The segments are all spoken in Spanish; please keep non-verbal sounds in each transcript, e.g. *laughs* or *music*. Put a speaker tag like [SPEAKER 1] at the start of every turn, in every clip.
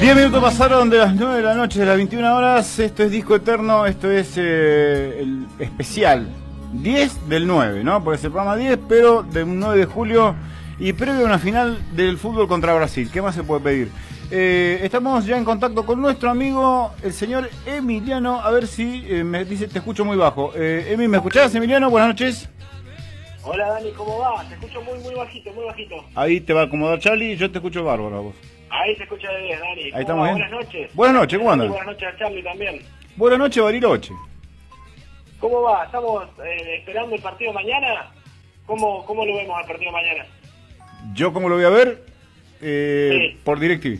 [SPEAKER 1] 10 minutos pasaron de las 9 de la noche, de las 21 horas. Esto es Disco Eterno, esto es eh, el especial 10 del 9, ¿no? Porque es el programa 10, pero del 9 de julio y previo a una final del fútbol contra Brasil. ¿Qué más se puede pedir? Eh, estamos ya en contacto con nuestro amigo, el señor Emiliano. A ver si eh, me dice, te escucho muy bajo. Emi, ¿me escuchás, Emiliano? Buenas noches.
[SPEAKER 2] Hola Dani, ¿cómo va? Te escucho muy, muy bajito, muy bajito.
[SPEAKER 1] Ahí te va a acomodar Charlie, yo te escucho bárbaro a vos.
[SPEAKER 2] Ahí se escucha de bien, Dani.
[SPEAKER 1] Ahí estamos bien.
[SPEAKER 2] Buenas noches.
[SPEAKER 1] Buenas noches, ¿cómo andas?
[SPEAKER 2] Buenas noches a Charlie también.
[SPEAKER 1] Buenas noches, Bariloche.
[SPEAKER 2] ¿Cómo va? ¿Estamos eh, esperando el partido mañana? ¿Cómo, ¿Cómo lo vemos al partido mañana?
[SPEAKER 1] ¿Yo cómo lo voy a ver? Eh, Por DirecTV.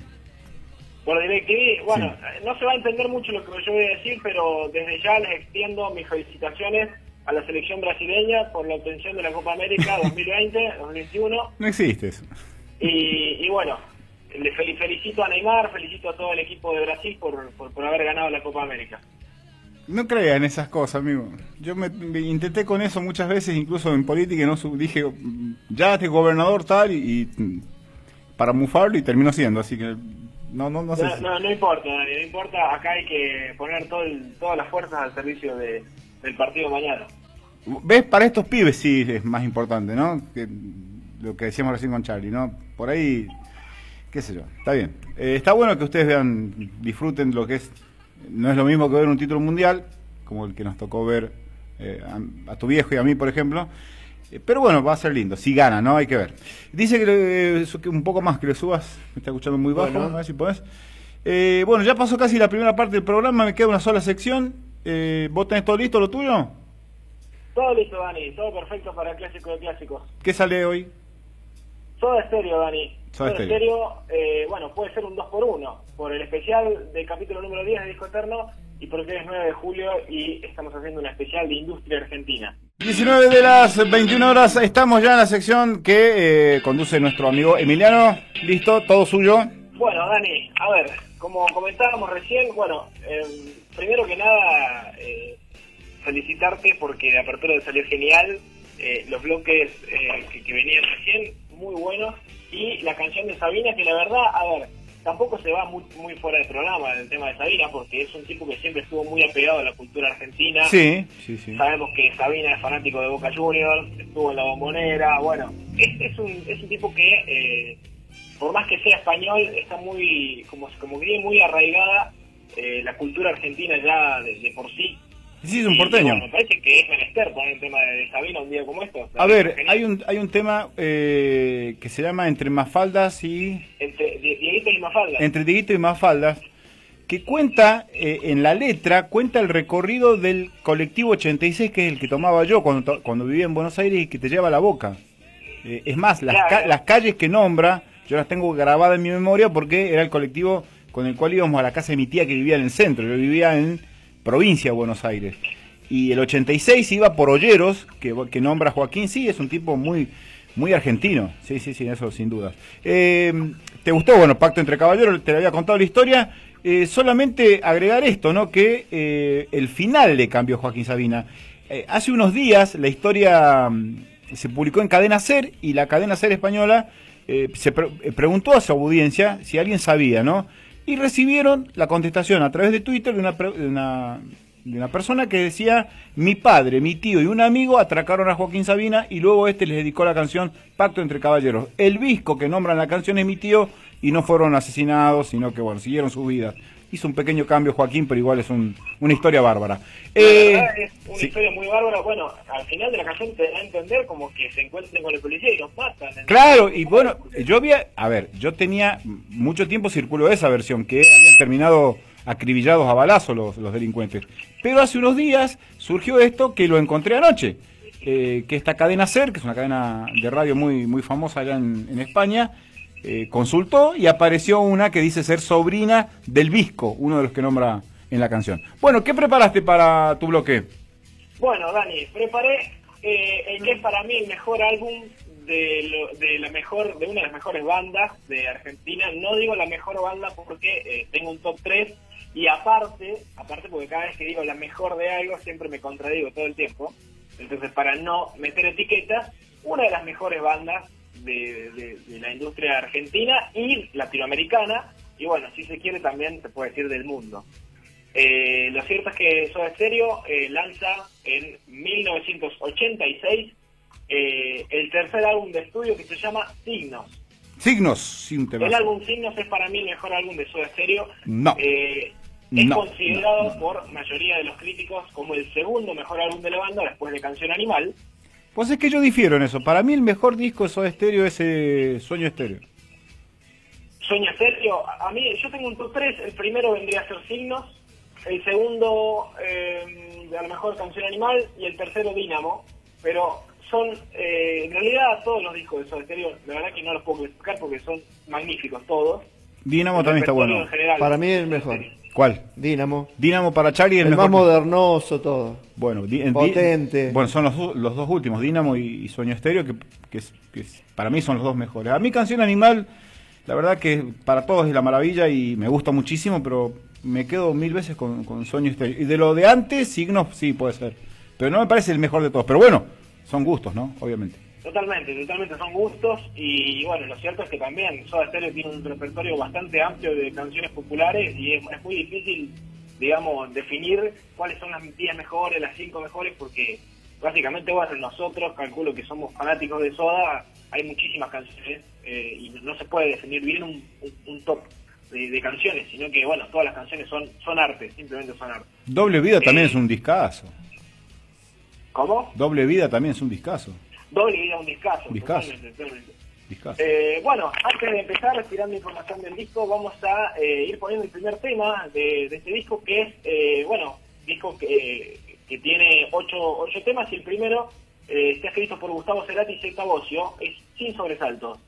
[SPEAKER 2] Por DirecTV, bueno, no se va a entender mucho lo que yo voy a decir, pero desde ya les extiendo mis felicitaciones a la selección brasileña por la obtención de la Copa América *laughs* 2020-2021.
[SPEAKER 1] No existe eso.
[SPEAKER 2] Y, bueno, le felicito a Neymar, felicito a todo el equipo de Brasil por, por, haber ganado la Copa América.
[SPEAKER 1] No crea en esas cosas, amigo. Yo me, intenté con eso muchas veces, incluso en política, y no dije, ya este gobernador tal, y, para mufarlo y terminó siendo, así que no, no, no sé.
[SPEAKER 2] No, no, importa, no importa, acá hay que poner todo todas las fuerzas al servicio de, del partido mañana.
[SPEAKER 1] ¿Ves? Para estos pibes sí es más importante, ¿no? Que lo que decíamos recién con Charlie, ¿no? Por ahí, qué sé yo, está bien. Eh, está bueno que ustedes vean, disfruten lo que es, no es lo mismo que ver un título mundial, como el que nos tocó ver eh, a, tu viejo y a mí, por ejemplo. Eh, pero bueno, va a ser lindo, si gana, ¿no? Hay que ver. Dice que, un poco más, que le subas, me está escuchando muy bajo, a ver si podés. bueno, ya pasó casi la primera parte del programa, me queda una sola sección. ¿Vos tenés todo listo, lo tuyo?
[SPEAKER 2] Todo listo, Dani. Todo perfecto para el clásico de clásicos.
[SPEAKER 1] ¿Qué sale hoy?
[SPEAKER 2] Todo estéreo, Dani. Todo estéreo. Eh, bueno, puede ser un 2 por 1 Por el especial del capítulo número 10 de Disco Eterno y porque es 9 de julio y estamos haciendo una especial de industria argentina.
[SPEAKER 1] 19 de las 21 horas, estamos ya en la sección que eh, conduce nuestro amigo Emiliano. ¿Listo? ¿Todo suyo?
[SPEAKER 2] Bueno, Dani, a ver, como comentábamos recién, bueno, eh, primero que nada, eh, felicitarte porque la apertura salió genial, eh, los bloques eh, que, venían recién, muy buenos, y la canción de Sabina, que la verdad, a ver, tampoco se va muy, muy fuera del programa el tema de Sabina, porque es un tipo que siempre estuvo muy apegado a la cultura argentina.
[SPEAKER 1] Sí, sí, sí.
[SPEAKER 2] Sabemos que Sabina es fanático de Boca Juniors, estuvo en la bombonera, bueno, es, es, un, es un tipo que, eh, por más que sea español, está muy, como, como que muy arraigada la cultura argentina ya de por sí
[SPEAKER 1] Sí, es un porteño.
[SPEAKER 2] me parece que es menester poner el tema de Sabina un día como esto.
[SPEAKER 1] A ver, hay un, hay un tema eh, que se llama Entre Mafaldas y...
[SPEAKER 2] Entre Dieguito y Mafaldas.
[SPEAKER 1] Entre Dieguito y Mafaldas, que cuenta, eh, en la letra, cuenta el recorrido del colectivo 86, que es el que tomaba yo cuando, cuando vivía en Buenos Aires y que te lleva a la boca. Eh, es más, las, las calles que nombra, yo las tengo grabadas en mi memoria porque era el colectivo con el cual íbamos a la casa de mi tía que vivía en el centro. Yo vivía en provincia de Buenos Aires. Y el 86 iba por Olleros, que, que nombra Joaquín, sí, es un tipo muy, muy argentino, sí, sí, sí, eso sin duda. Eh, ¿Te gustó? Bueno, Pacto entre Caballeros, te había contado la historia. Eh, solamente agregar esto, ¿no? Que eh, el final le cambió Joaquín Sabina. hace unos días la historia mm, se publicó en Cadena Ser y la Cadena Ser española se preguntó a su audiencia si alguien sabía, ¿no? Y recibieron la contestación a través de Twitter de una, de una, persona que decía, mi padre, mi tío y un amigo atracaron a Joaquín Sabina y luego este les dedicó la canción Pacto entre Caballeros. El visco que nombran la canción es mi tío y no fueron asesinados, sino que bueno, siguieron su vida hizo un pequeño cambio Joaquín, pero igual es una historia bárbara.
[SPEAKER 2] Eh, es una historia muy bárbara. Bueno, al final de la canción te da a entender como que se encuentren con el policía y los matan.
[SPEAKER 1] Claro, y bueno, yo había, a ver, yo tenía mucho tiempo circuló esa versión, que habían terminado acribillados a balazo los, los delincuentes. Pero hace unos días surgió esto que lo encontré anoche. Eh, que esta cadena SER, que es una cadena de radio muy, muy famosa allá en España, eh, consultó y apareció una que dice ser sobrina del Visco, uno de los que nombra en la canción. Bueno, ¿qué preparaste para tu bloque?
[SPEAKER 2] Bueno, Dani, preparé eh, el que es para mí el mejor álbum de, de, la mejor de una de las mejores bandas de Argentina. No digo la mejor banda porque eh, tengo un top 3 y aparte, aparte porque cada vez que digo la mejor de algo siempre me contradigo todo el tiempo. Entonces, para no meter etiquetas, una de las mejores bandas de, la industria argentina y latinoamericana, y bueno, si se quiere también se puede decir del mundo. Eh, lo cierto es que Soda Stereo eh, lanza en 1986 eh, el tercer álbum de estudio que se llama Signos.
[SPEAKER 1] Signos, sin
[SPEAKER 2] El álbum Signos es para mí el mejor álbum de Soda Stereo.
[SPEAKER 1] No.
[SPEAKER 2] es considerado por mayoría de los críticos como el segundo mejor álbum de la banda después de Canción Animal.
[SPEAKER 1] Pues es que yo difiero en eso. Para mí el mejor disco de Soda Stereo es Sueño Estéreo.
[SPEAKER 2] Sueño Estéreo, a mí yo tengo un top 3. El primero vendría a ser Signos, el segundo eh, a lo mejor Canción Animal y el tercero Dínamo. Pero son, eh, en realidad todos los discos de Soda Stereo, la verdad que no los puedo clasificar porque son magníficos todos.
[SPEAKER 1] Dínamo también está bueno.
[SPEAKER 3] Para mí es el mejor.
[SPEAKER 1] ¿Cuál?
[SPEAKER 3] Dínamo.
[SPEAKER 1] Dínamo para Charlie
[SPEAKER 3] el, el más modernoso todo.
[SPEAKER 1] Bueno,
[SPEAKER 3] potente.
[SPEAKER 1] bueno, son los, los, dos últimos, Dínamo y, Sueño Estéreo, que, que, para mí son los dos mejores. A mi canción Animal, la verdad que para todos es la maravilla y me gusta muchísimo, pero me quedo mil veces con, con Sueño Estéreo. Y de lo de antes, Signos, sí, puede ser. Pero no me parece el mejor de todos. Pero bueno, son gustos, ¿no? Obviamente.
[SPEAKER 2] Totalmente, totalmente son gustos y bueno, lo cierto es que también Soda Stereo tiene un repertorio bastante amplio de canciones populares y es, muy difícil, digamos, definir cuáles son las 10 mejores, las 5 mejores, porque básicamente, bueno, nosotros, calculo que somos fanáticos de Soda, hay muchísimas canciones eh, y no se puede definir bien un, top de, canciones, sino que, bueno, todas las canciones son, son arte, simplemente son arte.
[SPEAKER 1] Doble Vida también eh, es un discazo.
[SPEAKER 2] ¿Cómo?
[SPEAKER 1] Doble Vida también es un discazo.
[SPEAKER 2] Doble Vida un discazo.
[SPEAKER 1] Discazo.
[SPEAKER 2] Eh, bueno, antes de empezar tirando información del disco, vamos a eh, ir poniendo el primer tema de, este disco, que es, eh, bueno, disco que, que tiene ocho, ocho temas y el primero está escrito por Gustavo Cerati y Secta Bocio, es Sin Sobresaltos.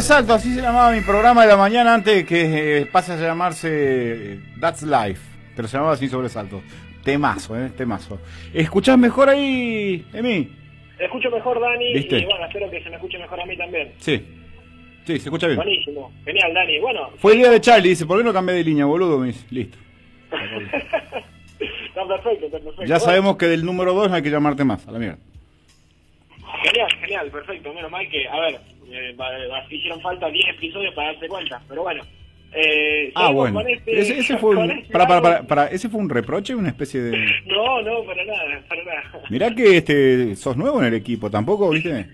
[SPEAKER 1] Sobresalto, así se llamaba mi programa de la mañana antes que eh, pase a llamarse eh, That's Life. Pero se llamaba Sin sobresalto. Temazo, eh, temazo. ¿Escuchás mejor ahí, Emi?
[SPEAKER 2] Escucho mejor, Dani,
[SPEAKER 1] ¿Viste?
[SPEAKER 2] y bueno, espero que se me escuche mejor a mí también.
[SPEAKER 1] Sí. Sí, se escucha bien.
[SPEAKER 2] Buenísimo, genial, Dani. Bueno,
[SPEAKER 1] Fue el día de Charlie, dice, ¿por qué no cambié de línea, boludo? Me dice, listo. *laughs*
[SPEAKER 2] está perfecto, está perfecto.
[SPEAKER 1] Ya
[SPEAKER 2] Bueno,
[SPEAKER 1] sabemos que del número 2 no hay que llamarte más, a la mierda.
[SPEAKER 2] Genial, genial, perfecto. Menos mal que, a ver, eh, hicieron falta 10 episodios para darse cuenta, pero bueno. Eh,
[SPEAKER 1] Ah, bueno.
[SPEAKER 2] este-
[SPEAKER 1] Ese, ese fue un,
[SPEAKER 2] este
[SPEAKER 1] para, para, para, para, ¿Ese fue un reproche, una especie de... *laughs*
[SPEAKER 2] No, no, para nada, para nada.
[SPEAKER 1] Mirá que este, sos nuevo en el equipo, tampoco, ¿viste?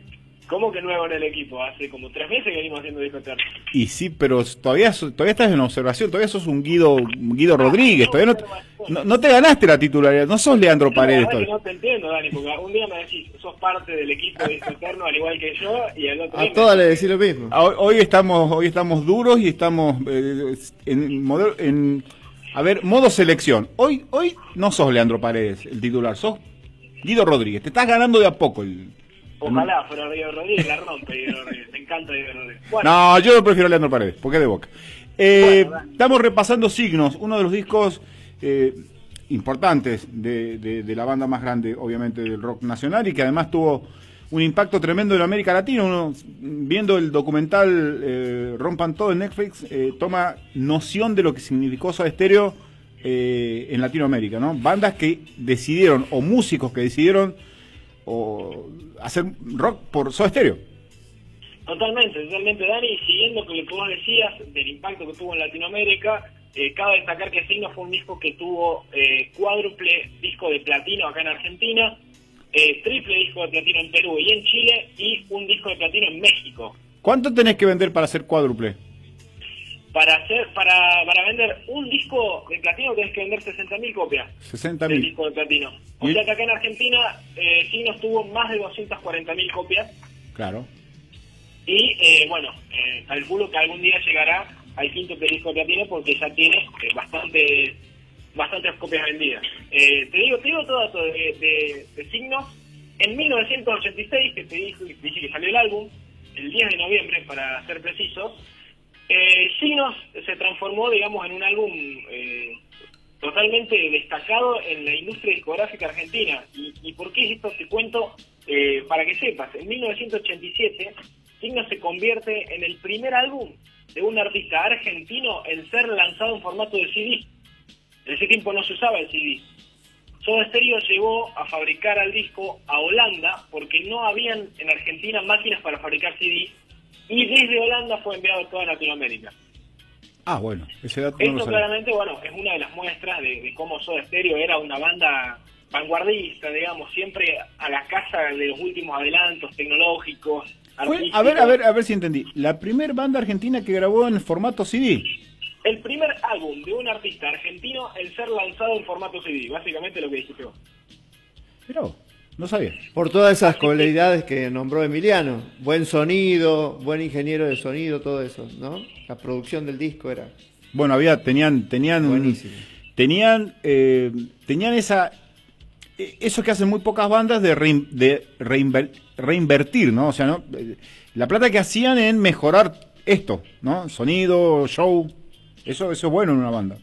[SPEAKER 2] ¿Cómo que nuevo en el equipo? Hace como tres meses que venimos haciendo disco eterno.
[SPEAKER 1] Y sí, pero todavía todavía estás en observación, todavía sos un Guido Guido Rodríguez, todavía no, te- no, no te ganaste la titularidad, no sos Leandro
[SPEAKER 2] La
[SPEAKER 1] Paredes
[SPEAKER 2] verdad que
[SPEAKER 1] todavía.
[SPEAKER 2] no te entiendo, Dani, porque un día me decís, sos parte del equipo de disco eterno al igual que yo, y al otro día
[SPEAKER 3] A
[SPEAKER 2] me
[SPEAKER 3] todas le decís lo mismo.
[SPEAKER 1] Ah, Hoy, hoy estamos hoy estamos duros y estamos eh, en, modo- en a ver, modo selección. Hoy hoy no sos Leandro Paredes, el titular, sos Guido Rodríguez. Te estás ganando de a poco el
[SPEAKER 2] Ojalá fuera Diego Rodríguez, la rompe Diego Rodríguez. Me encanta Diego Rodríguez. Bueno,
[SPEAKER 1] No, yo prefiero a Leandro Paredes, porque es de boca. Eh,
[SPEAKER 2] Bueno,
[SPEAKER 1] estamos repasando Signos, uno de los discos eh, importantes de, de- de la banda más grande, obviamente, del rock nacional y que además tuvo un impacto tremendo en América Latina. Uno, viendo el documental eh, Rompan Todo en Netflix, eh, toma noción de lo que significó Soda Stereo en Latinoamérica, ¿no? Bandas que decidieron, o músicos que decidieron o hacer rock por Soda Stereo.
[SPEAKER 2] Totalmente, totalmente, Dani. Y siguiendo con lo que vos decías del impacto que tuvo en Latinoamérica, eh, cabe destacar que Signos fue un disco que tuvo eh, cuádruple disco de platino acá en Argentina, eh, triple disco de platino en Perú y en Chile, y un disco de platino en México.
[SPEAKER 1] ¿Cuánto tenés que vender para hacer cuádruple?
[SPEAKER 2] Para hacer, para, para vender un disco de platino tenés que vender 60.000 copias
[SPEAKER 1] 60
[SPEAKER 2] del
[SPEAKER 1] mil.
[SPEAKER 2] disco de platino. O
[SPEAKER 1] ¿Y?
[SPEAKER 2] sea que acá en Argentina eh, Signos tuvo más de 240.000 copias
[SPEAKER 1] Claro.
[SPEAKER 2] Y eh, bueno, eh, calculo que algún día llegará al quinto disco de platino porque ya tiene eh, bastante, bastantes copias vendidas. Eh, te digo, te digo todo esto de, de- de signos. En 1986, que te dije, dije que salió el álbum, el 10 de noviembre para ser precisos, eh, Signos se transformó, digamos, en un álbum eh, totalmente destacado en la industria discográfica argentina. ¿Y, y por qué esto te cuento? Eh, para que sepas, en 1987 Signos se convierte en el primer álbum de un artista argentino en ser lanzado en formato de CD. En ese tiempo no se usaba el CD. Soda Stereo llegó a fabricar al disco a Holanda porque no habían en Argentina máquinas para fabricar CD y desde Holanda fue enviado a toda Latinoamérica.
[SPEAKER 1] Ah, bueno, ese dato no lo
[SPEAKER 2] Esto
[SPEAKER 1] sabía.
[SPEAKER 2] claramente, bueno, es una de las muestras de, de cómo Soda Stereo era una banda vanguardista, digamos, siempre a la casa de los últimos adelantos tecnológicos.
[SPEAKER 1] Fue- a ver, a ver, a ver si entendí. La primer banda argentina que grabó en formato CD.
[SPEAKER 2] El primer álbum de un artista argentino en ser lanzado en formato CD, básicamente lo que dijiste vos.
[SPEAKER 1] Vos, no sabía.
[SPEAKER 3] Por todas esas cualidades que nombró Emiliano. Buen sonido, buen ingeniero de sonido, todo eso, ¿no? La producción del disco era
[SPEAKER 1] Bueno, había, tenían, tenían,
[SPEAKER 3] buenísima.
[SPEAKER 1] tenían, eh, tenían esa, eh, eso que hacen muy pocas bandas de, rein- de reinver- reinvertir, ¿no? O sea, ¿no? La plata que hacían en mejorar esto, ¿no? Sonido, show, eso, eso es bueno en una banda.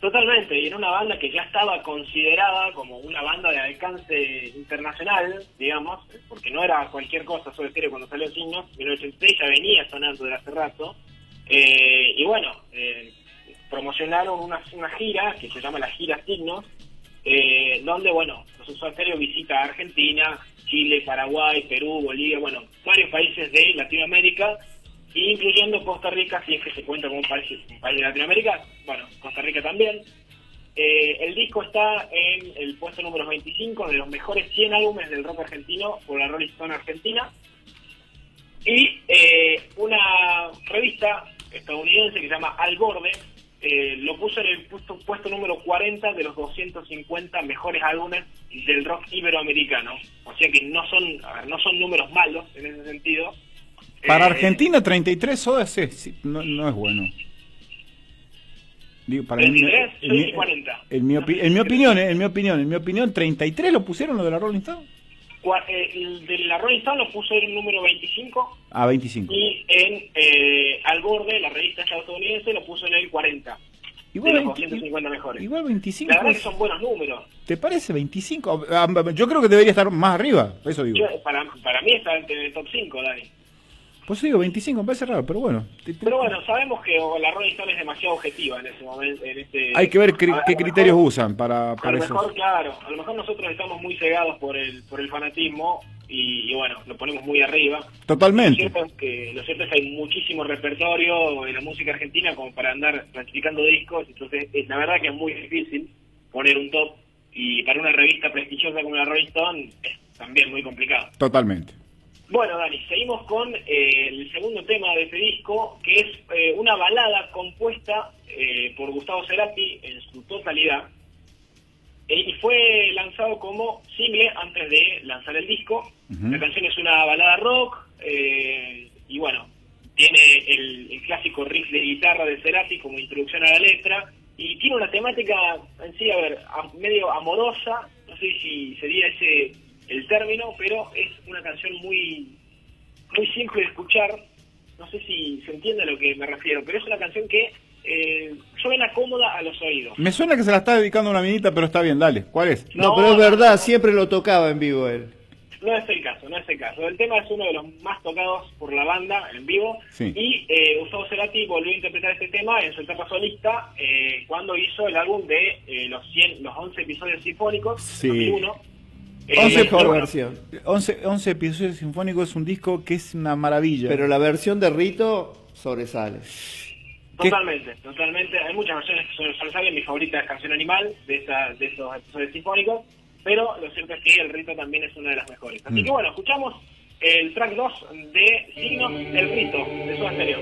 [SPEAKER 2] Totalmente, y en una banda que ya estaba considerada como una banda de alcance internacional, digamos, porque no era cualquier cosa Soda Stereo cuando salió Signos, 1986 ya venía sonando de hace rato, eh, y bueno, eh, promocionaron una, gira que se llama la gira Signos, eh, donde, bueno, Soda Stereo visita Argentina, Chile, Paraguay, Perú, Bolivia, bueno, varios países de Latinoamérica, incluyendo Costa Rica, si es que se cuenta como un país, un país de Latinoamérica, bueno, Costa Rica también. Eh, el disco está en el puesto número 25 de los mejores 100 álbumes del rock argentino por la Rolling Stone Argentina. Y eh, una revista estadounidense que se llama Al Borde eh, lo puso en el puesto, puesto número 40 de los 250 mejores álbumes del rock iberoamericano. O sea que no son, ver, no son números malos en ese sentido.
[SPEAKER 1] Para
[SPEAKER 2] Eh,
[SPEAKER 1] Argentina, 33 sodas es- sí, no, no es bueno. Digo, para mí-
[SPEAKER 2] 33,
[SPEAKER 1] en,
[SPEAKER 2] soy
[SPEAKER 1] mi,
[SPEAKER 2] 40.
[SPEAKER 1] en mi opi- mi opinión, en mi opinión, en mi opinión, 33 lo pusieron lo de la Rolling Stone.
[SPEAKER 2] eh, el de la Rolling Stone lo puso en el número 25
[SPEAKER 1] A 25.
[SPEAKER 2] y en eh, Al Borde, la revista estadounidense, lo puso en el 40.
[SPEAKER 1] Igual,
[SPEAKER 2] de los
[SPEAKER 1] 20
[SPEAKER 2] 250 mejores.
[SPEAKER 1] igual 25.
[SPEAKER 2] La verdad que
[SPEAKER 1] es-
[SPEAKER 2] son buenos números.
[SPEAKER 1] ¿Te parece 25? Ah, Yo creo que debería estar más arriba, eso digo.
[SPEAKER 2] Yo- para, para mí está en el top 5, Dani.
[SPEAKER 1] Pues digo 25, me parece raro, pero bueno. Te- te-
[SPEAKER 2] Pero bueno, sabemos que la Rolling Stone es demasiado objetiva en ese momento. En este,
[SPEAKER 1] Hay que ver cri- qué
[SPEAKER 2] lo
[SPEAKER 1] criterios
[SPEAKER 2] mejor-
[SPEAKER 1] usan para,
[SPEAKER 2] A
[SPEAKER 1] para
[SPEAKER 2] lo
[SPEAKER 1] eso.
[SPEAKER 2] mejor, claro, a lo mejor nosotros estamos muy cegados por el, por el fanatismo y, y bueno, lo ponemos muy arriba. Lo
[SPEAKER 1] Totalmente.
[SPEAKER 2] cierto, es que, lo cierto es que hay muchísimo repertorio en la música argentina como para andar clasificando discos, entonces es, la verdad que es muy difícil poner un top y para una revista prestigiosa como la Rolling Stone es también muy complicado.
[SPEAKER 1] Totalmente.
[SPEAKER 2] Bueno, Dani, seguimos con eh, el segundo tema de este disco, que es eh, una balada compuesta eh, por Gustavo Cerati en su totalidad. Eh, y fue lanzado como single antes de lanzar el disco. La canción es una balada rock eh, y bueno, tiene el, el clásico riff de guitarra de Cerati como introducción a la letra y tiene una temática en sí, a ver, a- medio amorosa, no sé si sería ese el término, pero es una canción muy muy simple de escuchar, no sé si se entiende a lo que me refiero, pero es una canción que eh, suena cómoda a los oídos.
[SPEAKER 1] Me suena que se la está dedicando a una minita, pero está bien, dale. ¿Cuál es?
[SPEAKER 3] No,
[SPEAKER 2] No,
[SPEAKER 3] pero es verdad,
[SPEAKER 2] no.
[SPEAKER 3] siempre lo tocaba en vivo él.
[SPEAKER 2] No es el caso, no es el caso. El tema es uno de los más tocados por la banda en vivo
[SPEAKER 1] Sí.
[SPEAKER 2] y eh, Gustavo Cerati volvió a interpretar este tema en su etapa solista eh, cuando hizo el álbum de eh, los 100, los 11 episodios sinfónicos,
[SPEAKER 1] Sí.
[SPEAKER 2] 2001. Eh,
[SPEAKER 3] La
[SPEAKER 1] Once
[SPEAKER 3] mejor
[SPEAKER 2] bueno,
[SPEAKER 3] versión.
[SPEAKER 1] 11, 11 episodios sinfónicos es un disco que es una maravilla.
[SPEAKER 3] Pero la versión de Rito sobresale.
[SPEAKER 2] Totalmente, totalmente. Hay muchas versiones que sobresalen. Mi favorita es Canción Animal, de, esa, de esos episodios sinfónicos. Pero lo cierto es que el rito también es una de las mejores. Así
[SPEAKER 1] Mm.
[SPEAKER 2] que bueno, escuchamos el track 2 de Signos del Rito, de su anterior.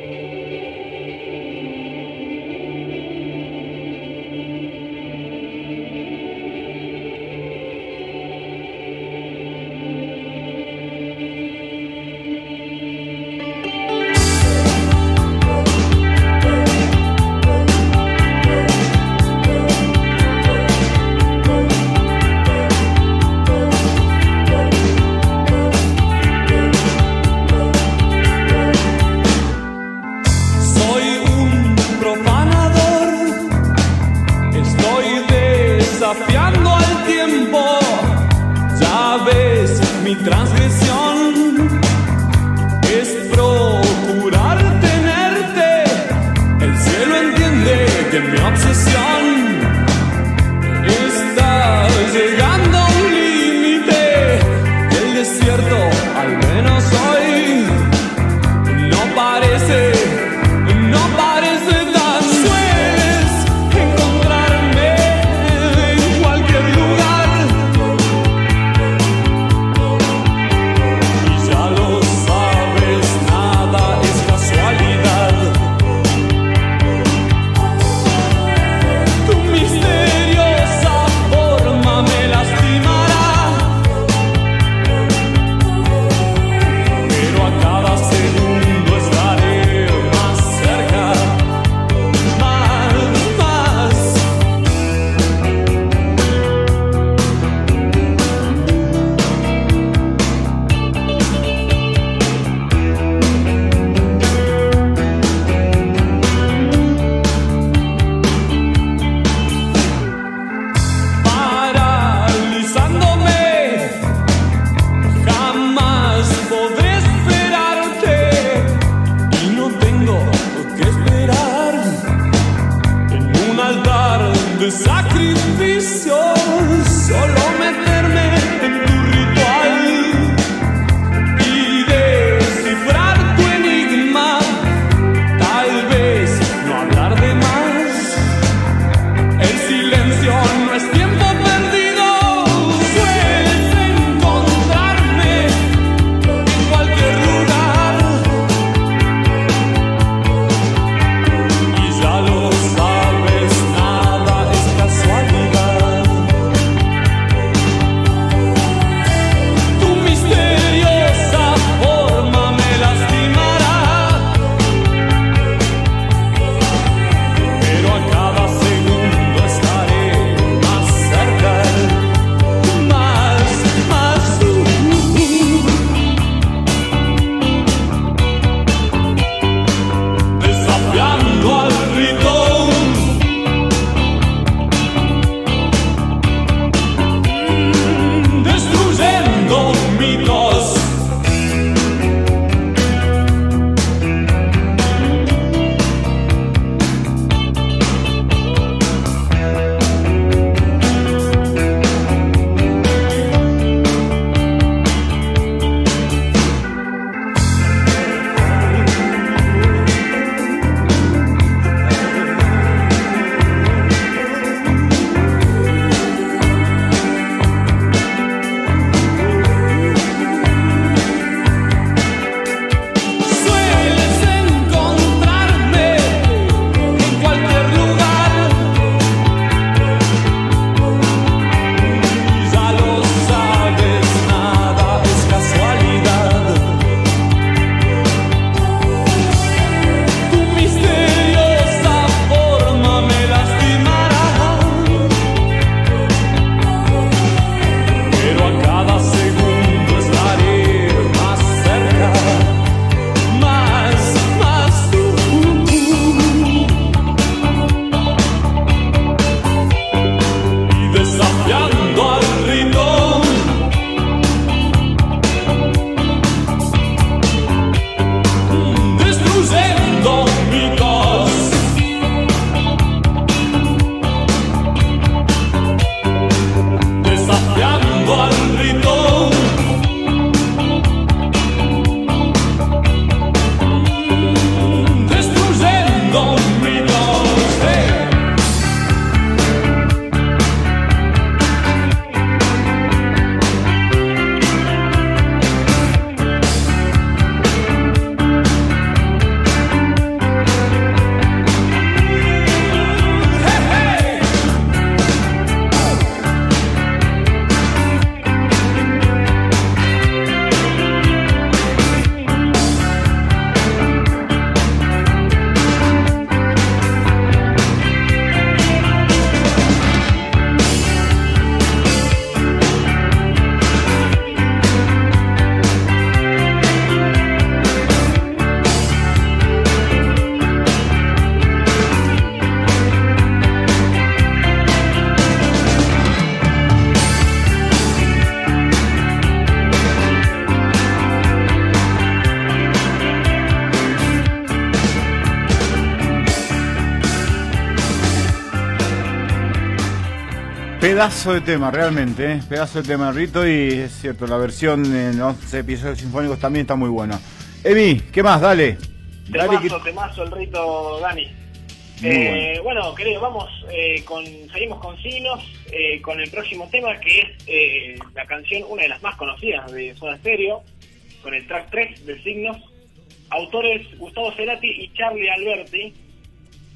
[SPEAKER 1] Pedazo de tema, realmente, ¿eh? pedazo de tema, Rito, y es cierto, la versión en 11 episodios sinfónicos también está muy buena. Emi, ¿qué más? Dale. Dale
[SPEAKER 4] Temazo, temazo el rito, Dani. Eh, bueno, querido, vamos eh, con, seguimos con signos, eh, con el próximo tema que es eh, la canción, una de las más conocidas de Soda Stereo, con el track 3 de signos, autores Gustavo Cerati y Charlie Alberti.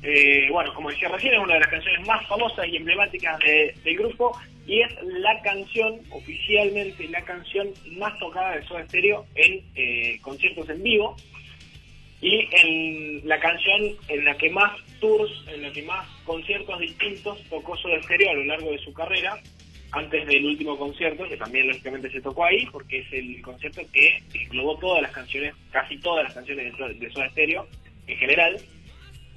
[SPEAKER 4] Eh, bueno, como decía recién, es una de las canciones más famosas y emblemáticas de- del grupo y es la canción, oficialmente la canción más tocada de Soda Stereo en eh, conciertos en vivo y en la canción en la que más tours, en la que más conciertos distintos tocó Soda Stereo a lo largo de su carrera, antes del último concierto, que también lógicamente se tocó ahí, porque es el concierto que englobó todas las canciones, casi todas las canciones de Soda, Stereo en general.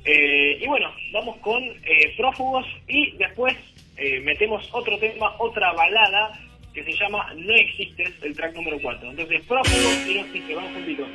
[SPEAKER 4] Eh, y bueno, vamos con eh, Prófugos y después eh, metemos otro tema, otra balada que se llama No Existes, el track número 4. Entonces, Prófugos y No Existe, vamos juntitos.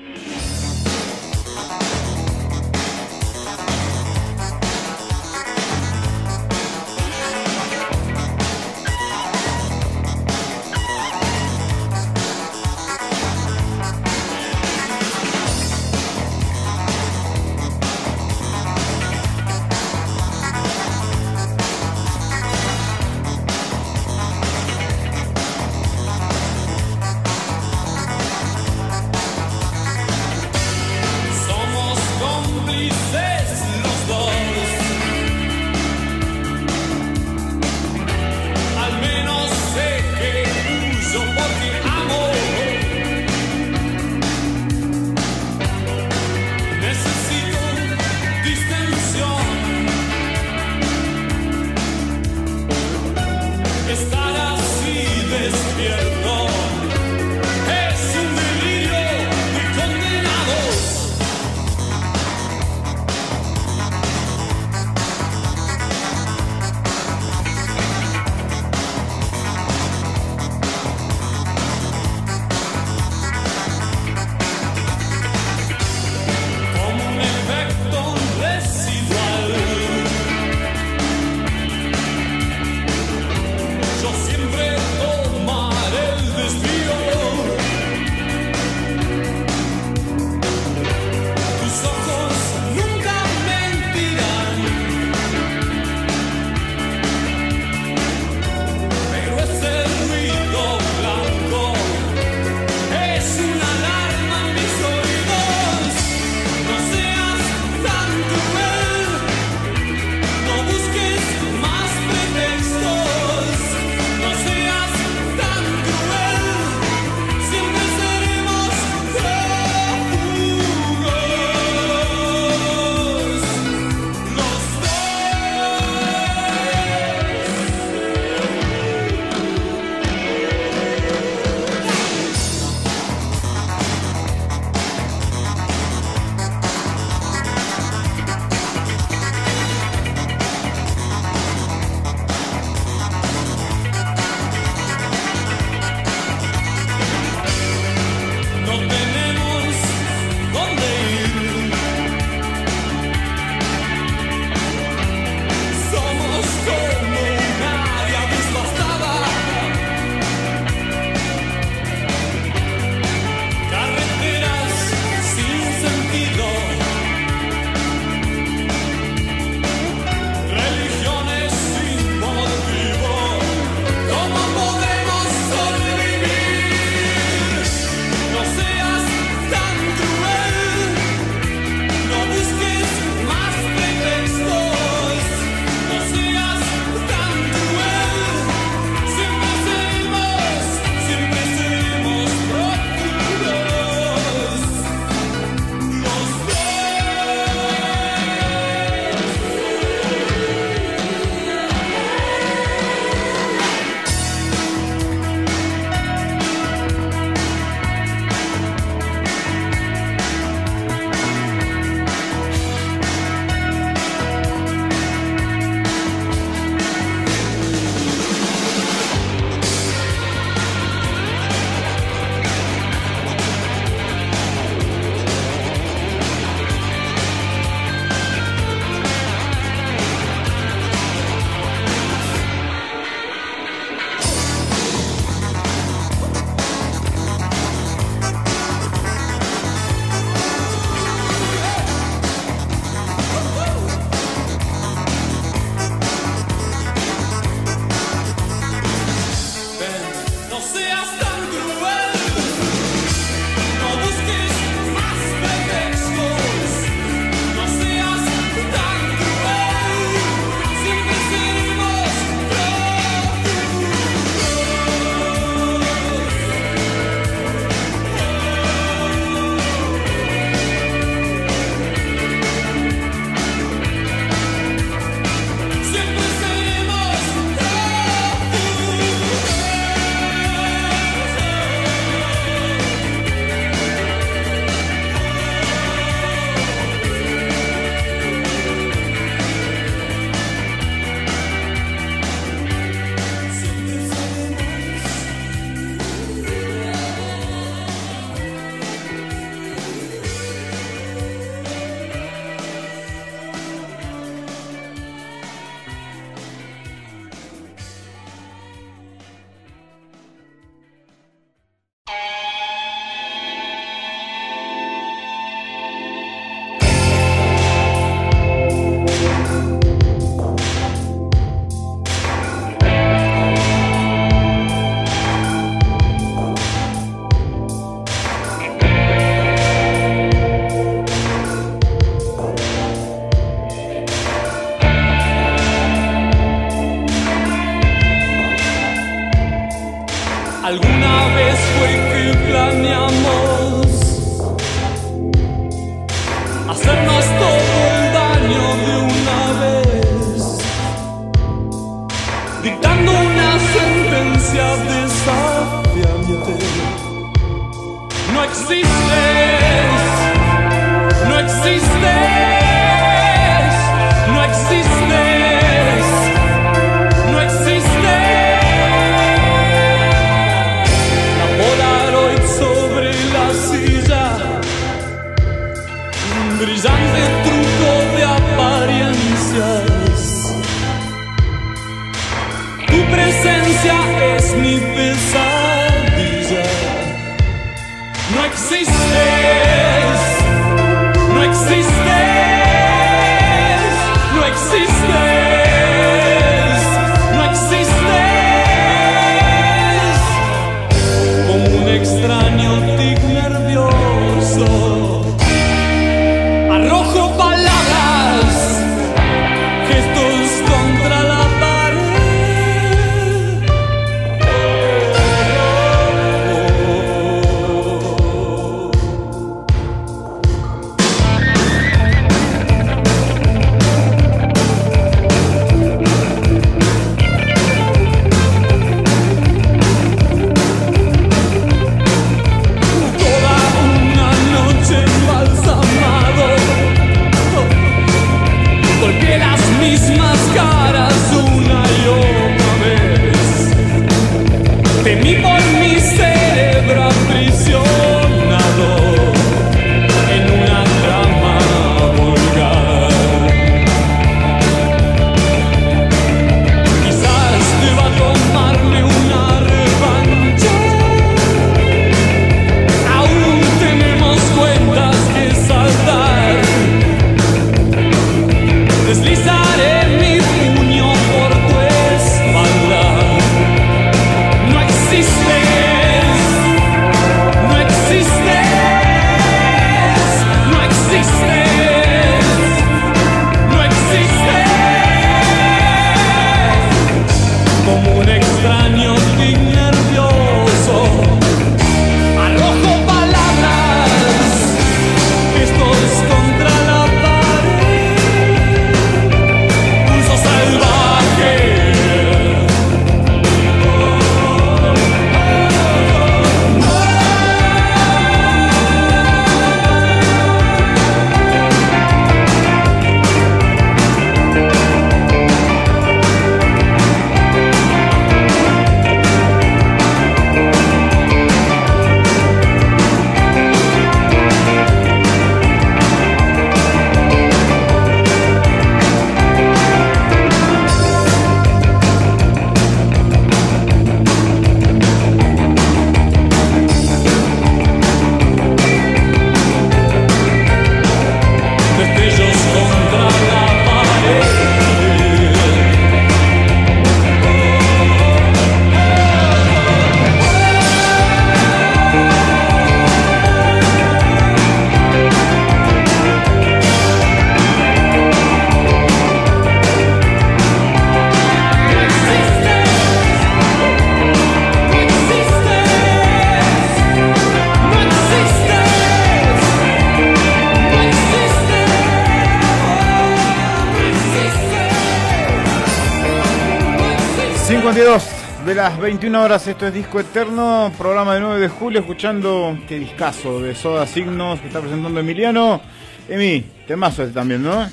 [SPEAKER 1] Las 21 horas, esto es Disco Eterno, programa de 9 de julio, escuchando qué discazo de Soda Signos que está presentando Emiliano. Emi, temazo este también, ¿no?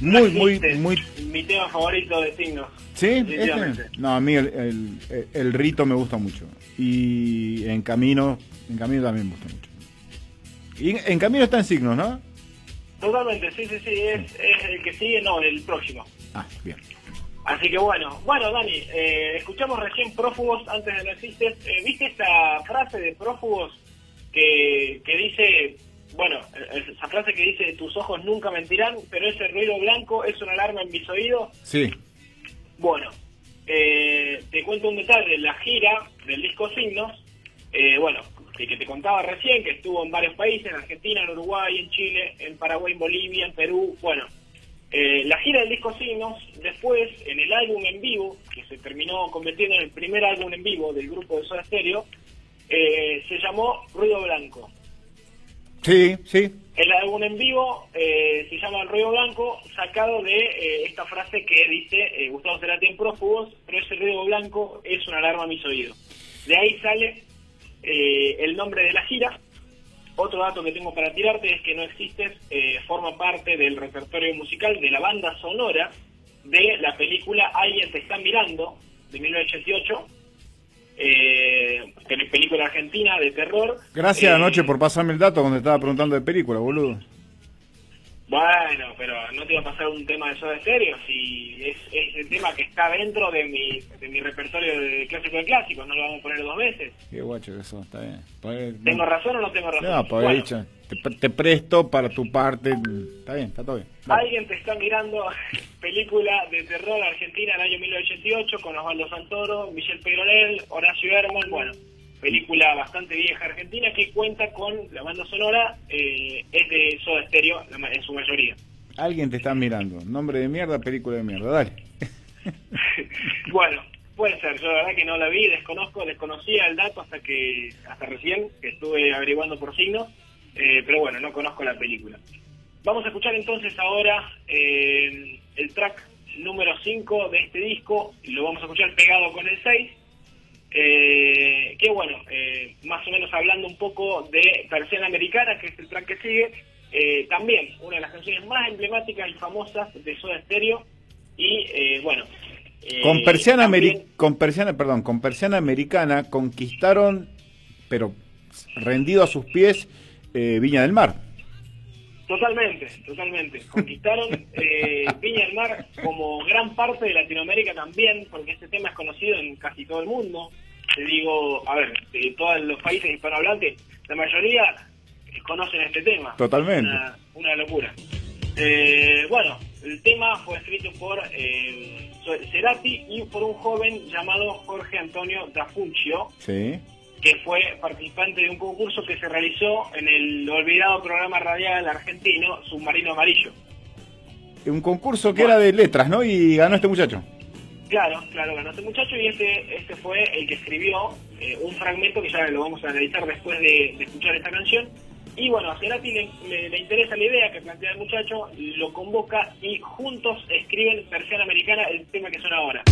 [SPEAKER 1] Muy, muy, muy...
[SPEAKER 2] Mi tema favorito de signos.
[SPEAKER 1] ¿Sí? ¿Este? No, a mí el, el- el- el rito me gusta mucho. Y en camino, en camino también me gusta mucho. Y en camino está en signos, ¿no?
[SPEAKER 2] Totalmente, sí, sí, sí. Es, es el que sigue, no, el próximo.
[SPEAKER 1] Ah, bien.
[SPEAKER 2] Así que bueno, bueno Dani, eh, escuchamos recién prófugos antes de no existes. Eh, ¿Viste esta frase de prófugos que, que dice, bueno, eh, esa frase que dice, tus ojos nunca mentirán, pero ese ruido blanco es una alarma en mis oídos?
[SPEAKER 1] Sí.
[SPEAKER 2] Bueno, eh, te cuento un detalle, la gira del disco Signos, eh, bueno, que, que te contaba recién, que estuvo en varios países, en Argentina, en Uruguay, en Chile, en Paraguay, en Bolivia, en Perú, bueno, eh, la gira del disco Signos, después en el álbum en vivo, que se terminó convirtiendo en el primer álbum en vivo del grupo de Soda Stereo, eh, se llamó Ruido Blanco.
[SPEAKER 1] Sí, sí.
[SPEAKER 2] El álbum en vivo eh, se llama Ruido Blanco, sacado de esta frase que dice Gustavo Cerati en Prófugos, pero ese ruido blanco es una alarma a mis oídos. De ahí sale el nombre de la gira otro dato que tengo para tirarte es que No Existes eh, forma parte del repertorio musical de la banda sonora de la película Alguien te está mirando, de 1988, eh, pel- película argentina de terror.
[SPEAKER 1] Gracias
[SPEAKER 2] Eh,
[SPEAKER 1] anoche por pasarme el dato cuando estaba preguntando de película, boludo.
[SPEAKER 2] Bueno, pero no te iba a pasar un tema de Soda Stereo si es, es el tema que está dentro de mi, de mi repertorio de clásico de clásicos, no lo vamos a poner dos veces.
[SPEAKER 1] Qué guacho que eso, está bien. Pues,
[SPEAKER 2] ¿Tengo razón o no tengo razón?
[SPEAKER 1] No, pues
[SPEAKER 2] Bueno,
[SPEAKER 1] dicho, te, pre- te presto para tu parte. Está bien, está todo bien. Dale.
[SPEAKER 2] Alguien te está mirando *laughs* película de terror argentina del año 1988 con Osvaldo Santoro, Michelle Pedronel, Horacio Herman, bueno, película bastante vieja argentina que cuenta con la banda sonora, eh, es de Soda Stereo en su mayoría.
[SPEAKER 1] Alguien te está mirando. Nombre de mierda, película de mierda. Dale. *laughs*
[SPEAKER 2] bueno, puede ser, yo la verdad que no la vi, desconozco, desconocía el dato hasta que hasta recién, que estuve averiguando por signos, eh, pero bueno, no conozco la película. Vamos a escuchar entonces ahora eh, el track número 5 de este disco, lo vamos a escuchar pegado con el 6, eh, que bueno, eh, más o menos hablando un poco de Persiana Americana, que es el track que sigue, eh, también una de las canciones más emblemáticas y famosas de Soda Stereo, y eh, bueno...
[SPEAKER 1] Con persiana,
[SPEAKER 2] también-
[SPEAKER 1] con persiana, perdón, con persiana americana conquistaron, pero rendido a sus pies, eh, Viña del Mar.
[SPEAKER 2] Totalmente, totalmente. Conquistaron eh, *laughs* Viña del Mar como gran parte de Latinoamérica también, porque este tema es conocido en casi todo el mundo. Te digo, a ver, de todos los países hispanohablantes, la mayoría conocen este tema.
[SPEAKER 1] Totalmente.
[SPEAKER 2] Una, una locura. Eh, bueno, el tema fue escrito por eh, Cerati y por un joven llamado Jorge Antonio Dafuncio,
[SPEAKER 1] Sí.
[SPEAKER 2] que fue participante de un concurso que se realizó en el olvidado programa radial argentino Submarino Amarillo.
[SPEAKER 1] Un concurso que era de letras, ¿no? Y ganó este muchacho.
[SPEAKER 2] Claro, claro, ganó este muchacho y este, este fue el que escribió eh, un fragmento que ya lo vamos a analizar después de, escuchar esta canción. Y bueno, a Cerati le, le- le interesa la idea que plantea el muchacho, lo convoca y juntos escriben versión americana el tema que suena ahora.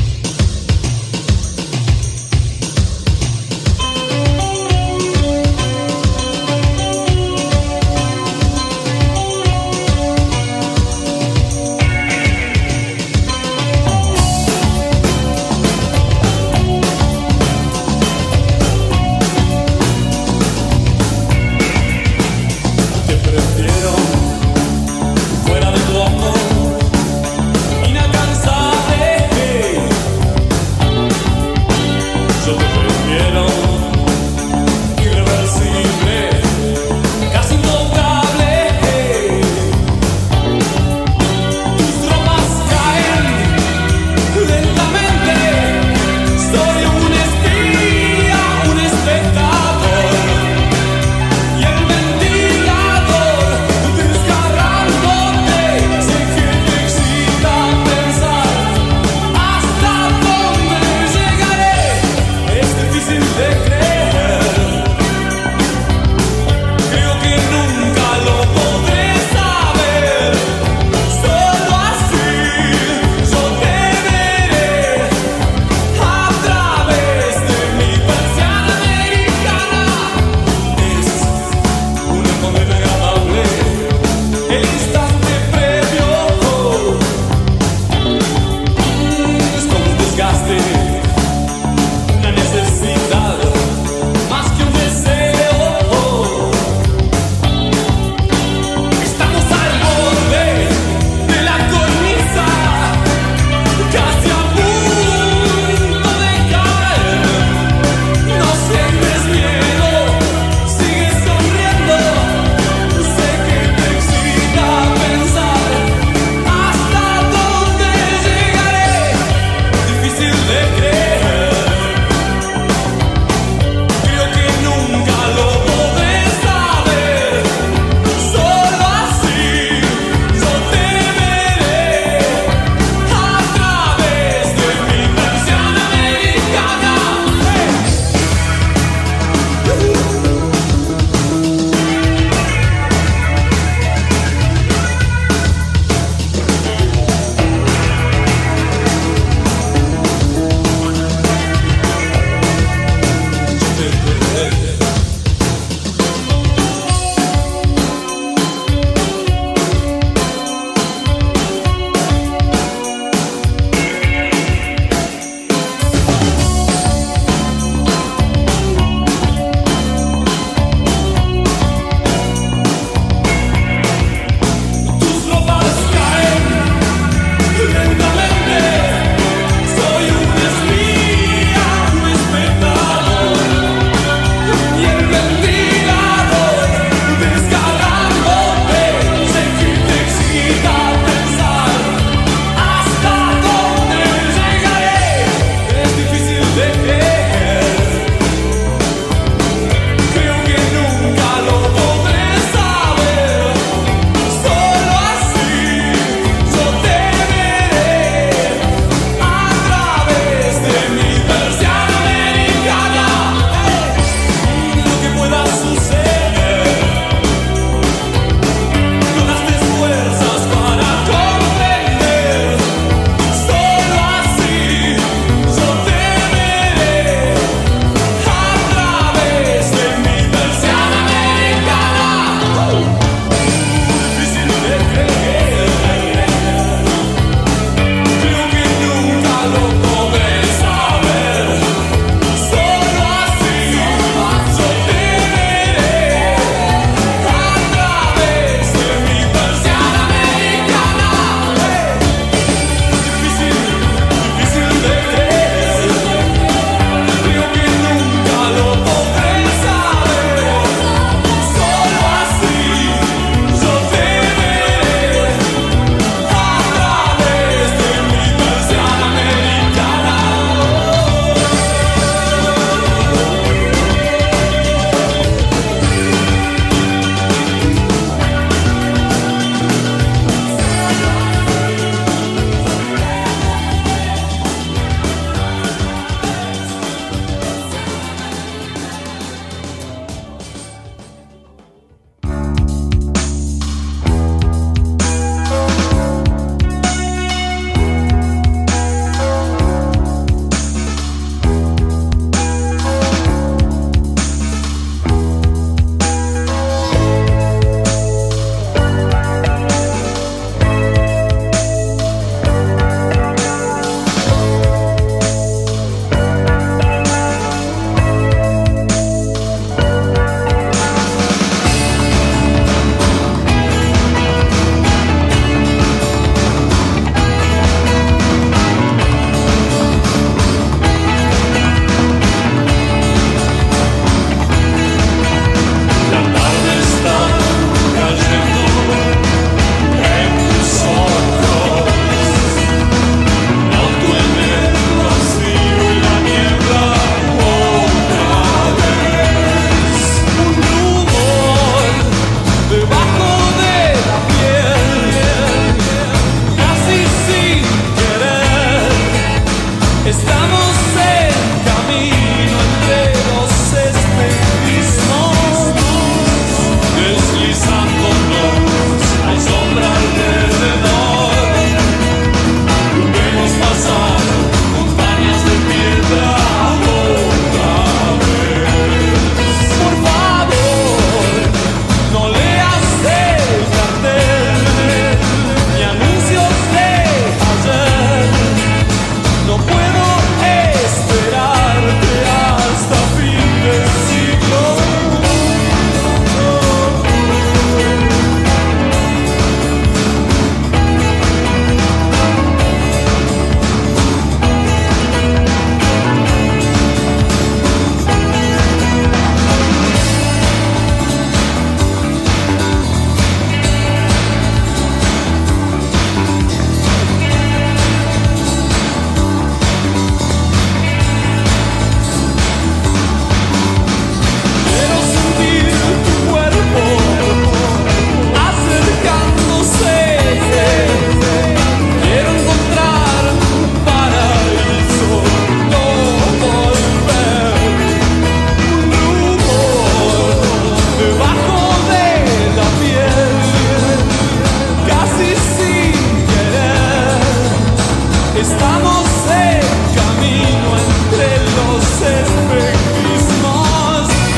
[SPEAKER 4] No sé, camino entre los esfectivos,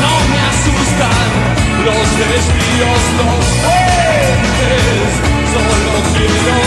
[SPEAKER 4] no me asustan los desvíos, los frentes, solo quiero.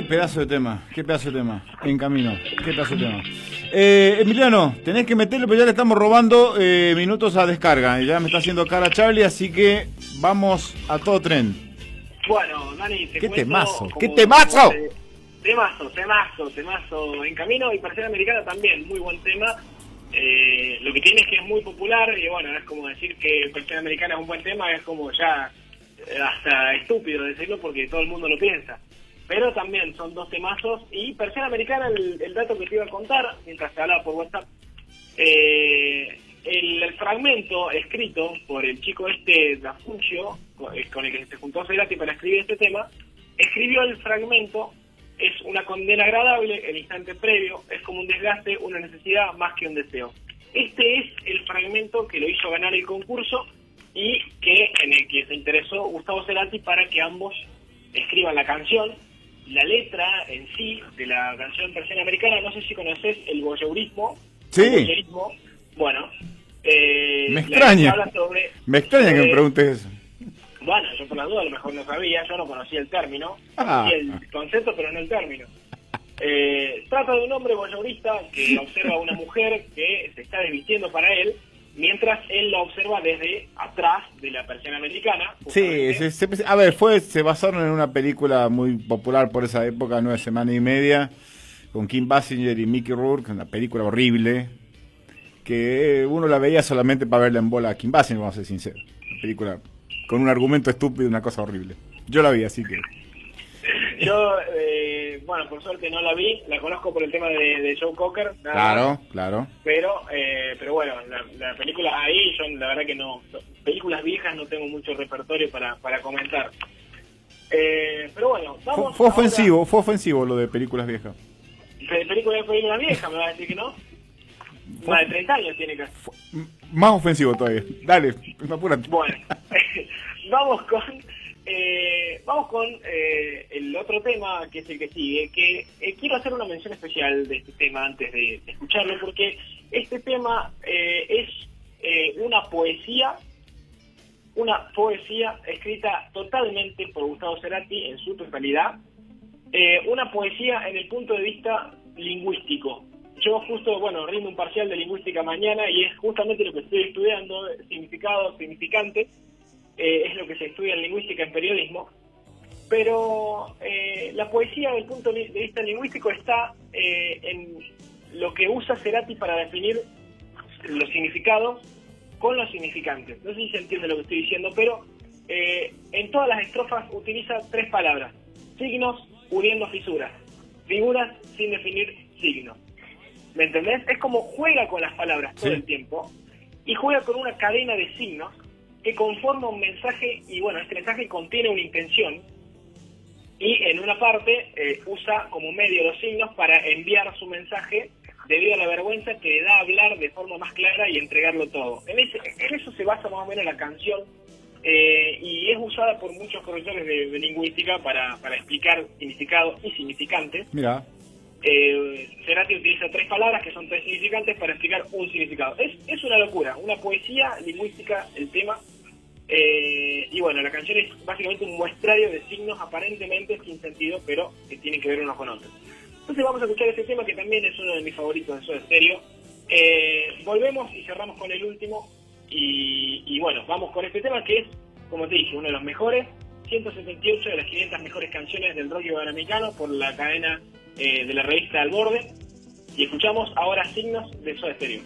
[SPEAKER 1] ¿Qué pedazo de tema? ¿Qué pedazo de tema? En camino. ¿Qué pedazo de tema? Eh, Emiliano, tenés que meterlo, pero ya le estamos robando eh, minutos a descarga. Y ya me está haciendo cara Charlie, así que vamos a todo tren.
[SPEAKER 2] Bueno, Dani, te
[SPEAKER 1] ¡Qué
[SPEAKER 2] cuento
[SPEAKER 1] temazo!
[SPEAKER 2] como-
[SPEAKER 1] ¡Qué temazo!
[SPEAKER 2] te- Temazo, temazo, temazo en camino y Parcela Americana también, muy buen tema. Eh, lo que tiene es que es muy popular y bueno, es como decir que Parcela Americana es un buen tema, es como ya eh, hasta estúpido decirlo porque todo el mundo lo piensa. Pero también son dos temazos y Persiana Americana, el, dato que te iba a contar mientras te hablaba por WhatsApp, eh, el, el fragmento escrito por el chico este Da Funcio, con, eh, con el que se juntó Cerati para escribir este tema, escribió el fragmento, es una condena agradable, el instante previo, es como un desgaste, una necesidad más que un deseo. Este es el fragmento que lo hizo ganar el concurso y que en el que se interesó Gustavo Cerati para que ambos escriban la canción. La letra en sí de la canción Persiana Americana, no sé si conoces el voyeurismo.
[SPEAKER 1] Sí.
[SPEAKER 2] El voyeurismo, bueno. eh,
[SPEAKER 1] Me extraña.
[SPEAKER 2] sobre-
[SPEAKER 1] Me extraña que me
[SPEAKER 2] sobre-
[SPEAKER 1] preguntes eso.
[SPEAKER 2] Bueno, yo por la duda a lo mejor no sabía, yo no conocía el término,
[SPEAKER 1] Ah.
[SPEAKER 2] conocía el concepto pero no el término. Eh, trata de un hombre voyeurista que *laughs* observa a una mujer que se está desvistiendo para él, mientras él la observa desde atrás de la persiana americana.
[SPEAKER 1] Sí,
[SPEAKER 2] justamente.
[SPEAKER 1] se- se- a ver, fue, se basaron en una película muy popular por esa época, nueve semanas y media, con Kim Basinger y Mickey Rourke, una película horrible, que uno la veía solamente para verla en bola a Kim Basinger, vamos a ser sinceros. Una película con un argumento estúpido, una cosa horrible. Yo la vi, así que...
[SPEAKER 2] Yo, eh, bueno, por suerte no la vi, la conozco por el tema de, de Joe Cocker, nada.
[SPEAKER 1] Claro, claro.
[SPEAKER 2] pero eh, pero bueno, la, la película ahí, yo la verdad que no, películas viejas no tengo mucho repertorio para, para comentar. Eh, pero bueno,
[SPEAKER 1] Fue,
[SPEAKER 2] vamos
[SPEAKER 1] fue
[SPEAKER 2] ahora-
[SPEAKER 1] ofensivo, fue ofensivo lo de películas viejas.
[SPEAKER 2] De película vieja, me va a decir que no. Más de 30 años tiene que
[SPEAKER 1] Fue- m- más ofensivo todavía. Dale, apúrate.
[SPEAKER 2] Bueno, *laughs* vamos con con eh, el otro tema que es el que sigue, que eh, quiero hacer una mención especial de este tema antes de, escucharlo, porque este tema eh, es eh, una poesía, una poesía escrita totalmente por Gustavo Cerati en su totalidad, eh, una poesía en el punto de vista lingüístico. Yo justo, bueno, rindo un parcial de lingüística mañana y es justamente lo que estoy estudiando, significado, significante, es lo que se estudia en lingüística en periodismo. Pero eh, la poesía desde el punto de vista lingüístico está eh, en lo que usa Cerati para definir los significados con los significantes. No sé si se entiende lo que estoy diciendo, pero eh, en todas las estrofas utiliza tres palabras. Signos uniendo fisuras. Figuras sin definir signos. ¿Me entendés? Es como juega con las palabras todo
[SPEAKER 1] Sí.
[SPEAKER 2] el tiempo y juega con una cadena de signos que conforma un mensaje y bueno, este mensaje contiene una intención y en una parte eh, usa como medio los signos para enviar su mensaje debido a la vergüenza que le da hablar de forma más clara y entregarlo todo. En, ese- en eso se basa más o menos la canción eh, y es usada por muchos correctores de, de lingüística para, para explicar significado y significantes.
[SPEAKER 1] Mira,
[SPEAKER 2] Eh, Cerati utiliza tres palabras que son tres significantes para explicar un significado. Es, es una locura, una poesía lingüística el tema. Eh, y bueno, la canción es básicamente un muestrario de signos aparentemente sin sentido, pero que tienen que ver unos con otros. Entonces vamos a escuchar este tema que también es uno de mis favoritos de Soda Stereo. Eh, volvemos y cerramos con el último. Y, bueno, vamos con este tema que es, como te dije, uno de los mejores. 178 de las 500 mejores canciones del rock iberoamericano por la cadena eh, de la revista Al Borde. Y escuchamos ahora signos de Soda Stereo.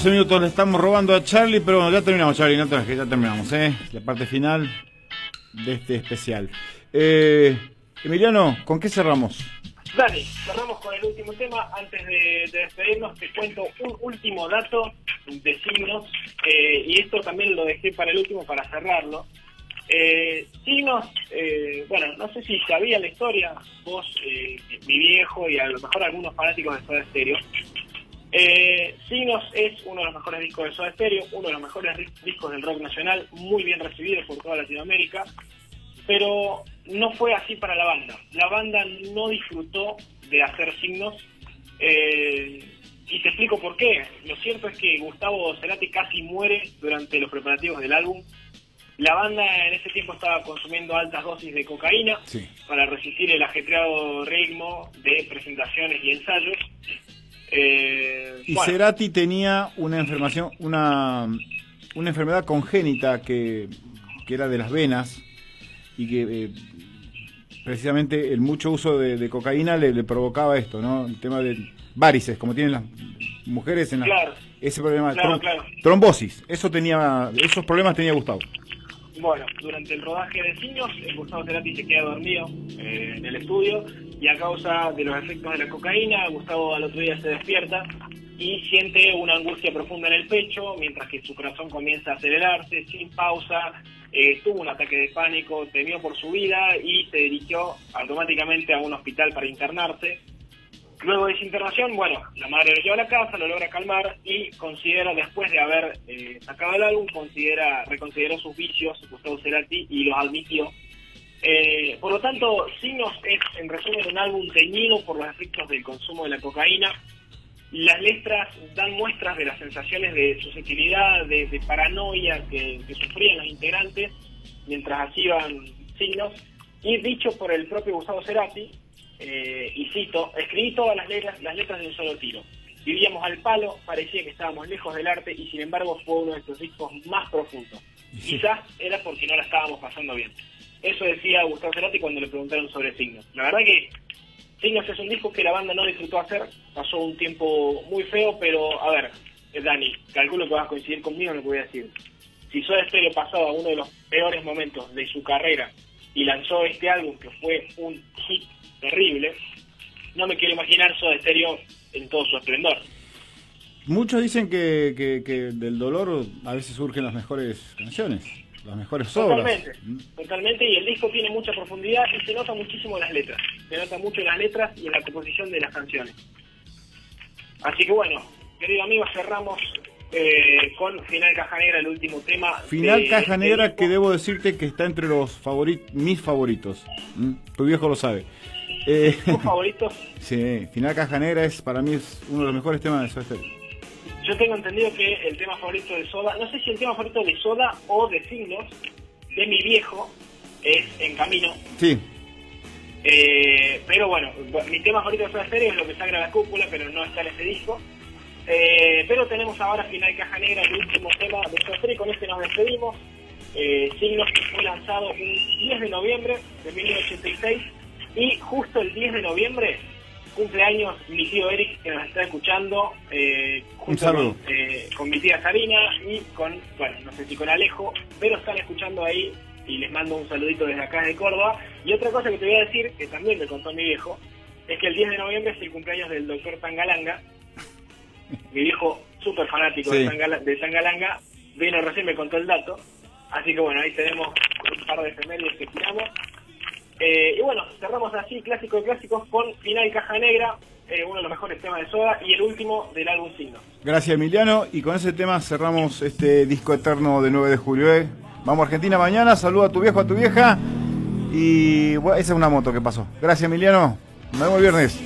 [SPEAKER 1] 12 minutos le estamos robando a Charlie, pero bueno, ya terminamos, Charlie, no te ya terminamos, ¿eh? La parte final de este especial. Eh, Emiliano, ¿con qué cerramos?
[SPEAKER 2] Dale, cerramos con el último tema. Antes de, de despedirnos, te cuento un último dato de signos, eh, y esto también lo dejé para el último para cerrarlo. Eh, signos, eh, bueno, no sé si sabía la historia, vos, eh, mi viejo y a lo mejor algunos fanáticos de Soda Stereo. Eh, Signos es uno de los mejores discos de Soda Stereo, uno de los mejores discos del rock nacional, muy bien recibido por toda Latinoamérica, pero no fue así para la banda. La banda no disfrutó de hacer signos eh, y te explico por qué. Lo cierto es que Gustavo Cerati casi muere durante los preparativos del álbum. La banda en ese tiempo estaba consumiendo altas dosis de cocaína
[SPEAKER 1] Sí.
[SPEAKER 2] para resistir el ajetreado ritmo de presentaciones y ensayos. Eh,
[SPEAKER 1] Y
[SPEAKER 2] bueno,
[SPEAKER 1] Cerati tenía una enfermación, una, una enfermedad congénita que, que era de las venas y que eh, precisamente el mucho uso de, de cocaína le, le provocaba esto, ¿no? El tema de varices, como tienen las mujeres en la,
[SPEAKER 2] Claro.
[SPEAKER 1] ese problema,
[SPEAKER 2] Claro,
[SPEAKER 1] trom-
[SPEAKER 2] claro.
[SPEAKER 1] trombosis, eso tenía, esos problemas tenía Gustavo.
[SPEAKER 2] Bueno, durante el rodaje de Signos, el Gustavo Cerati se queda dormido eh, en el estudio y a causa de los efectos de la cocaína, Gustavo al otro día se despierta y siente una angustia profunda en el pecho, mientras que su corazón comienza a acelerarse sin pausa, eh, tuvo un ataque de pánico, temió por su vida y se dirigió automáticamente a un hospital para internarse. Luego de esa internación, bueno, la madre lo lleva a la casa, lo logra calmar y considera, después de haber eh, sacado el álbum, considera, reconsideró sus vicios, Gustavo Cerati, y los admitió. Eh, por lo tanto, Signos es, en resumen, un álbum teñido por los efectos del consumo de la cocaína. Las letras dan muestras de las sensaciones de susceptibilidad, de, de paranoia que, que sufrían los integrantes mientras hacían signos. Y dicho por el propio Gustavo Cerati, eh, y cito, escribí todas las letras, las letras de un solo tiro. Vivíamos al palo, parecía que estábamos lejos del arte y sin embargo fue uno de estos discos más profundos. Quizás era porque no la estábamos pasando bien. Eso decía Gustavo Cerati cuando le preguntaron sobre Signos. La verdad que Signos es un disco que la banda no disfrutó hacer, pasó un tiempo muy feo, pero a ver, eh, Dani, calculo que vas a coincidir conmigo en lo que voy a decir. Si Soda Stereo pasaba uno de los peores momentos de su carrera y lanzó este álbum que fue un hit terrible, no me quiero imaginar Soda Stereo en todo su esplendor.
[SPEAKER 1] Muchos dicen que, del dolor a veces surgen las mejores canciones, las mejores obras.
[SPEAKER 2] Totalmente, totalmente, y el disco tiene mucha profundidad y se nota muchísimo en las letras. Se nota mucho en las letras y en la composición de las canciones. Así que bueno, querido amigo, cerramos eh, con Final Caja Negra, el último tema.
[SPEAKER 1] Final
[SPEAKER 2] de
[SPEAKER 1] Caja
[SPEAKER 2] este
[SPEAKER 1] Negra que debo decirte que está entre los favori- mis favoritos. ¿Mm? Tu viejo lo sabe. Eh,
[SPEAKER 2] ¿Tus favoritos? *laughs*
[SPEAKER 1] sí, Final Caja Negra es para mí es uno de los mejores temas de Soda Stereo.
[SPEAKER 2] Yo tengo entendido que el tema favorito de Soda, no sé si el tema favorito de Soda o de Signos, de mi viejo, es En Camino.
[SPEAKER 1] Sí,
[SPEAKER 2] Eh, pero bueno, mi tema favorito de Soda Stereo es lo que sagra la cúpula, pero no está en ese disco. Eh, pero tenemos ahora Final Caja Negra, el último tema de Soda Stereo, con este nos despedimos. Eh, Signos que fue lanzado un 10 de noviembre de 1986 y justo el 10 de noviembre cumpleaños mi tío Eric que nos está escuchando eh, junto
[SPEAKER 1] saludo.
[SPEAKER 2] Con, eh, con mi tía Sarina y con, bueno, no sé si con Alejo, pero están escuchando ahí y les mando un saludito desde acá de Córdoba. Y otra cosa que te voy a decir, que también me contó mi viejo, es que el 10 de noviembre es el cumpleaños del doctor Tangalanga, mi viejo súper fanático
[SPEAKER 1] Sí.
[SPEAKER 2] de, Tangala- de Tangalanga, vino recién me contó el dato, así que bueno, ahí tenemos un par de efemérides que tiramos. Eh, y bueno, cerramos así, clásico de clásicos, con Final Caja Negra, eh, uno de los mejores temas de Soda, y el último del álbum Signo.
[SPEAKER 1] gracias Emiliano. Y con ese tema cerramos este disco eterno de 9 de julio. ¿eh? Vamos a Argentina mañana, saluda a tu viejo, a tu vieja. Y bueno, esa es una moto que pasó. Gracias Emiliano. Nos vemos el viernes.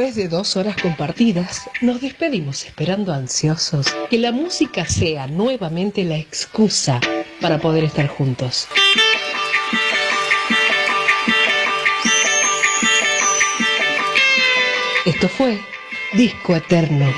[SPEAKER 5] Después de dos horas compartidas, nos despedimos esperando ansiosos que la música sea nuevamente la excusa para poder estar juntos. Esto fue Disco Eterno.